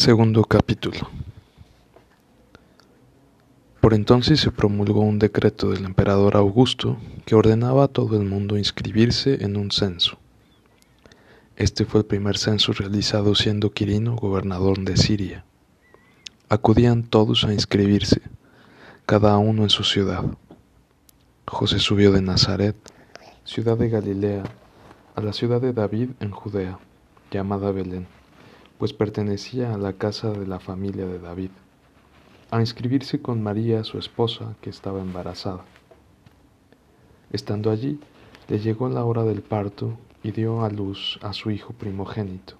Segundo capítulo. Por entonces se promulgó un decreto del emperador Augusto que ordenaba a todo el mundo inscribirse en un censo. Este fue el primer censo realizado siendo Quirino gobernador de Siria. Acudían todos a inscribirse, cada uno en su ciudad. José subió de Nazaret, ciudad de Galilea, a la ciudad de David en Judea, llamada Belén pues pertenecía a la casa de la familia de David, a inscribirse con María, su esposa, que estaba embarazada. Estando allí, le llegó la hora del parto y dio a luz a su hijo primogénito.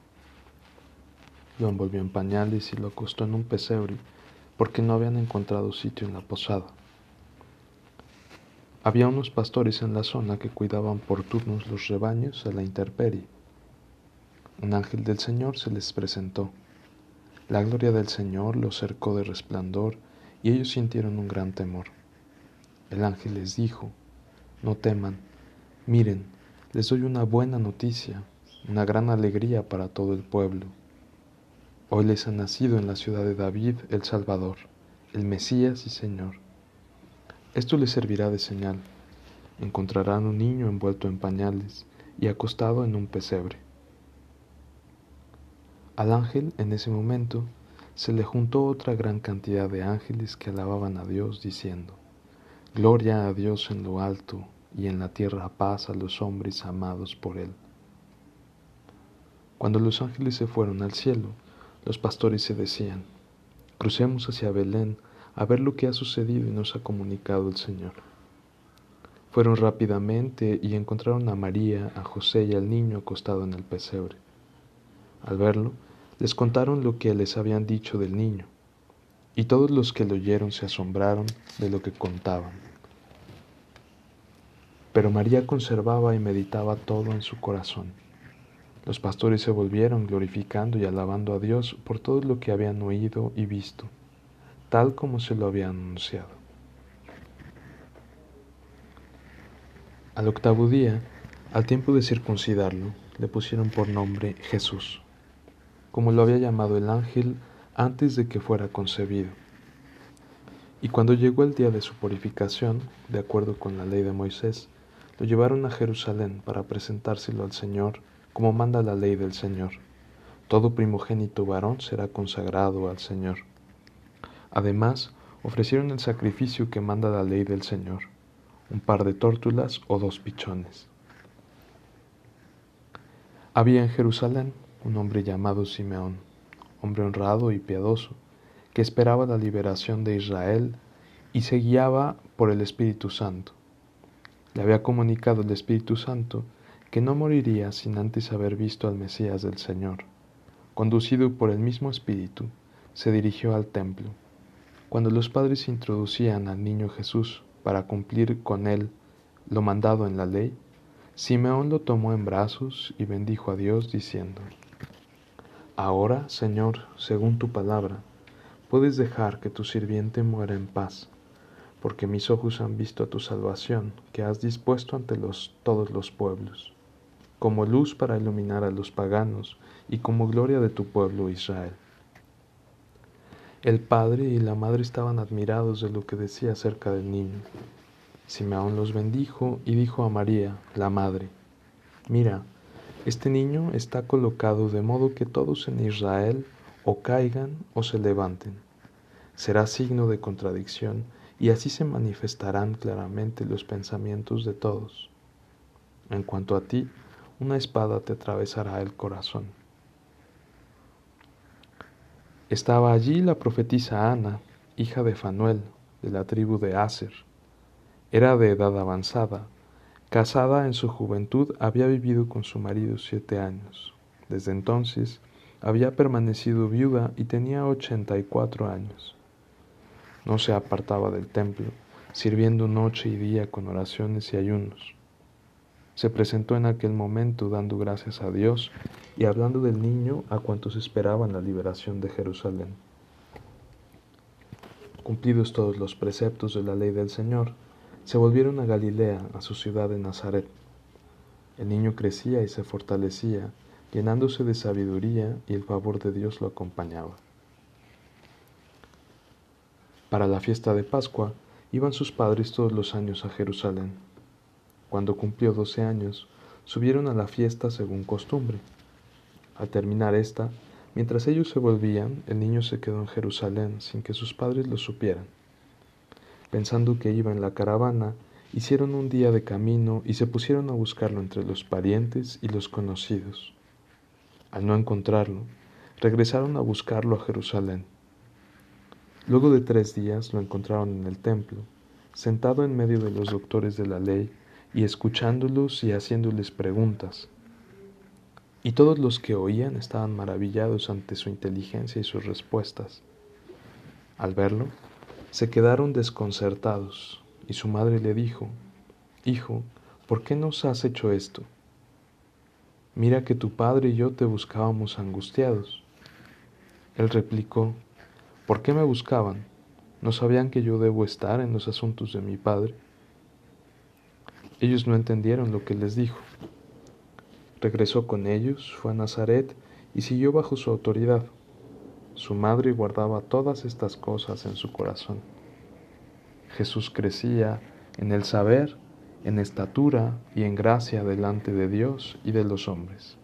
Lo envolvió en pañales y lo acostó en un pesebre, porque no habían encontrado sitio en la posada. Había unos pastores en la zona que cuidaban por turnos los rebaños a la intemperie un ángel del Señor se les presentó. La gloria del Señor los cercó de resplandor y ellos sintieron un gran temor. El ángel les dijo, no teman, miren, les doy una buena noticia, una gran alegría para todo el pueblo. Hoy les ha nacido en la ciudad de David el Salvador, el Mesías y Señor. Esto les servirá de señal. Encontrarán un niño envuelto en pañales y acostado en un pesebre. Al ángel en ese momento se le juntó otra gran cantidad de ángeles que alababan a Dios diciendo, Gloria a Dios en lo alto y en la tierra paz a los hombres amados por Él. Cuando los ángeles se fueron al cielo, los pastores se decían, Crucemos hacia Belén a ver lo que ha sucedido y nos ha comunicado el Señor. Fueron rápidamente y encontraron a María, a José y al niño acostado en el pesebre. Al verlo, les contaron lo que les habían dicho del niño, y todos los que lo oyeron se asombraron de lo que contaban. Pero María conservaba y meditaba todo en su corazón. Los pastores se volvieron glorificando y alabando a Dios por todo lo que habían oído y visto, tal como se lo habían anunciado. Al octavo día, al tiempo de circuncidarlo, le pusieron por nombre Jesús como lo había llamado el ángel antes de que fuera concebido. Y cuando llegó el día de su purificación, de acuerdo con la ley de Moisés, lo llevaron a Jerusalén para presentárselo al Señor, como manda la ley del Señor. Todo primogénito varón será consagrado al Señor. Además, ofrecieron el sacrificio que manda la ley del Señor, un par de tórtulas o dos pichones. Había en Jerusalén un hombre llamado Simeón, hombre honrado y piadoso, que esperaba la liberación de Israel y se guiaba por el Espíritu Santo. Le había comunicado el Espíritu Santo que no moriría sin antes haber visto al Mesías del Señor. Conducido por el mismo Espíritu, se dirigió al templo. Cuando los padres introducían al niño Jesús para cumplir con él lo mandado en la ley, Simeón lo tomó en brazos y bendijo a Dios diciendo, Ahora, Señor, según tu palabra, puedes dejar que tu sirviente muera en paz, porque mis ojos han visto tu salvación, que has dispuesto ante los, todos los pueblos, como luz para iluminar a los paganos y como gloria de tu pueblo Israel. El padre y la madre estaban admirados de lo que decía acerca del niño. Simeón los bendijo y dijo a María, la madre, Mira, este niño está colocado de modo que todos en Israel o caigan o se levanten. Será signo de contradicción y así se manifestarán claramente los pensamientos de todos. En cuanto a ti, una espada te atravesará el corazón. Estaba allí la profetisa Ana, hija de Fanuel, de la tribu de Aser. Era de edad avanzada Casada en su juventud, había vivido con su marido siete años. Desde entonces había permanecido viuda y tenía ochenta y cuatro años. No se apartaba del templo, sirviendo noche y día con oraciones y ayunos. Se presentó en aquel momento dando gracias a Dios y hablando del niño a cuantos esperaban la liberación de Jerusalén. Cumplidos todos los preceptos de la ley del Señor, se volvieron a Galilea, a su ciudad de Nazaret. El niño crecía y se fortalecía, llenándose de sabiduría y el favor de Dios lo acompañaba. Para la fiesta de Pascua iban sus padres todos los años a Jerusalén. Cuando cumplió doce años, subieron a la fiesta según costumbre. Al terminar esta, mientras ellos se volvían, el niño se quedó en Jerusalén sin que sus padres lo supieran. Pensando que iba en la caravana, hicieron un día de camino y se pusieron a buscarlo entre los parientes y los conocidos. Al no encontrarlo, regresaron a buscarlo a Jerusalén. Luego de tres días lo encontraron en el templo, sentado en medio de los doctores de la ley y escuchándolos y haciéndoles preguntas. Y todos los que oían estaban maravillados ante su inteligencia y sus respuestas. Al verlo, se quedaron desconcertados y su madre le dijo, Hijo, ¿por qué nos has hecho esto? Mira que tu padre y yo te buscábamos angustiados. Él replicó, ¿por qué me buscaban? ¿No sabían que yo debo estar en los asuntos de mi padre? Ellos no entendieron lo que les dijo. Regresó con ellos, fue a Nazaret y siguió bajo su autoridad. Su madre guardaba todas estas cosas en su corazón. Jesús crecía en el saber, en estatura y en gracia delante de Dios y de los hombres.